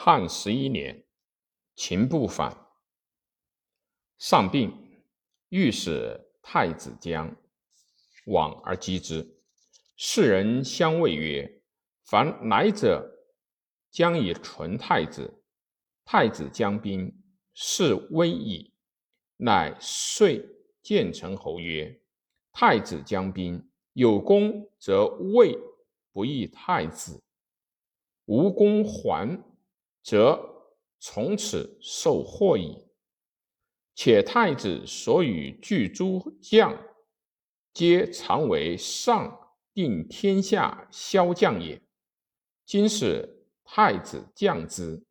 汉十一年，秦不反，上病，欲使太子将往而击之。世人相谓曰：“凡来者，将以纯太子。太子将兵，是危矣。”乃遂建成侯曰：“太子将兵，有功则位不义太子；无功还，则从此受祸矣。且太子所与巨诸将，皆常为上定天下骁将也。今使太子降之，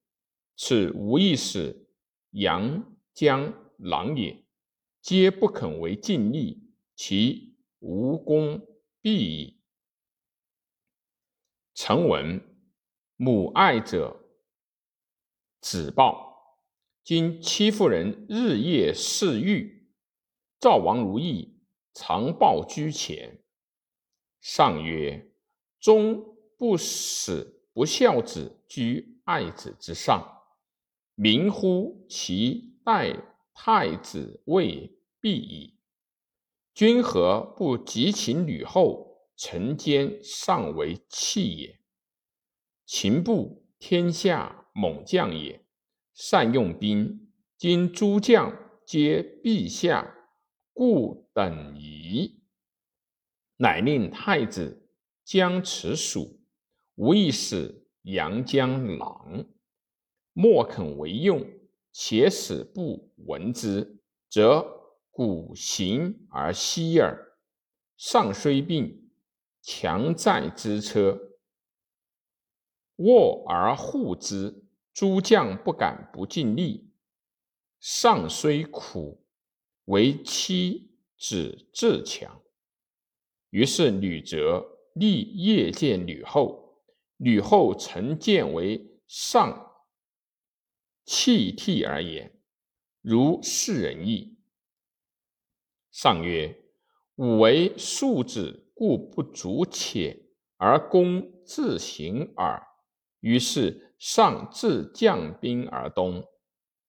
此无异使阳将。”狼也，皆不肯为尽力，其无功必矣。臣闻母爱者，子报，今戚夫人，日夜侍御。赵王如意，常报居前。上曰：终不使不孝子居爱子之上，明乎其待。太子位必矣。君何不急请吕后？臣奸尚为弃也。秦不天下猛将也，善用兵。今诸将皆陛下，故等疑。乃令太子将持蜀，无一使阳江狼，莫肯为用。且使不闻之，则古行而息耳。上虽病，强在之车，卧而护之，诸将不敢不尽力。上虽苦，为妻子自强。于是吕泽立夜见吕后，吕后曾见为上。泣涕而言，如是人意。上曰：“吾为庶子，故不足且，而公自行耳。”于是上自将兵而东，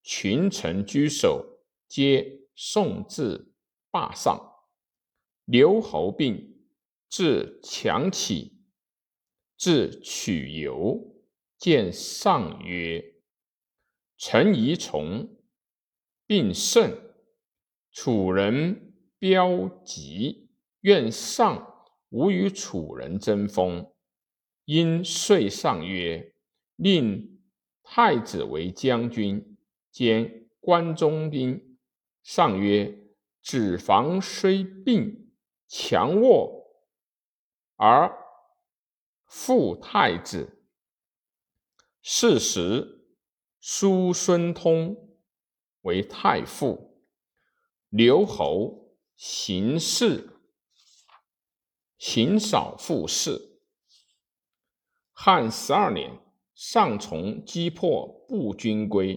群臣居守，皆送至霸上。刘侯病，至强起，至取游，见上曰。臣疑从，并甚。楚人标疾，愿上无与楚人争锋。因遂上曰：“令太子为将军，兼关中兵。”上曰：“子房虽病，强卧而复太子。”是时。叔孙通为太傅，刘侯行事行少负事。汉十二年，上从击破步军归，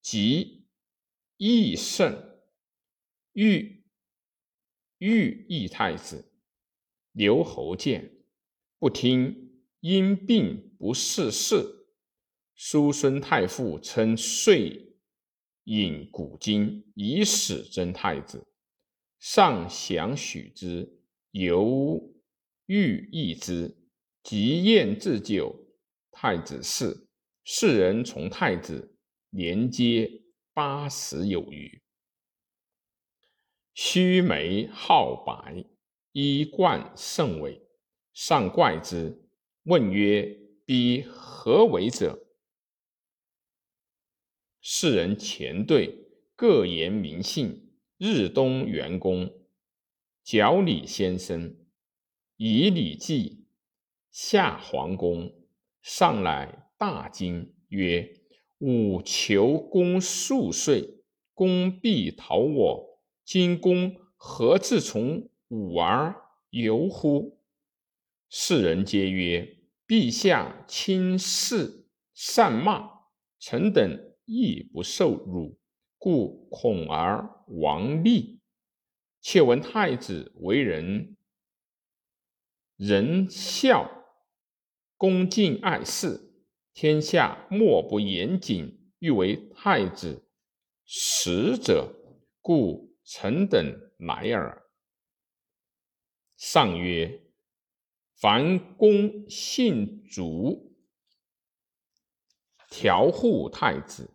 即易胜，欲欲易太子。刘侯见，不听，因病不事事。叔孙太傅称遂引古今，以使征太子。上降许之，犹欲易之。即宴置酒，太子侍，世人从太子，年皆八十有余。须眉皓白，衣冠甚伟。上怪之，问曰：“彼何为者？”世人前对各言名姓：日东元公、角李先生、以礼记、夏皇公。上来大惊，曰：“吾求公数岁，公必讨我。今公何自从吾而游乎？”世人皆曰：“陛下轻视善骂，臣等。”亦不受辱，故恐而亡立。且闻太子为人仁孝，恭敬爱事，天下莫不严谨，欲为太子使者，故臣等来耳。”上曰：“凡公信主，调护太子。”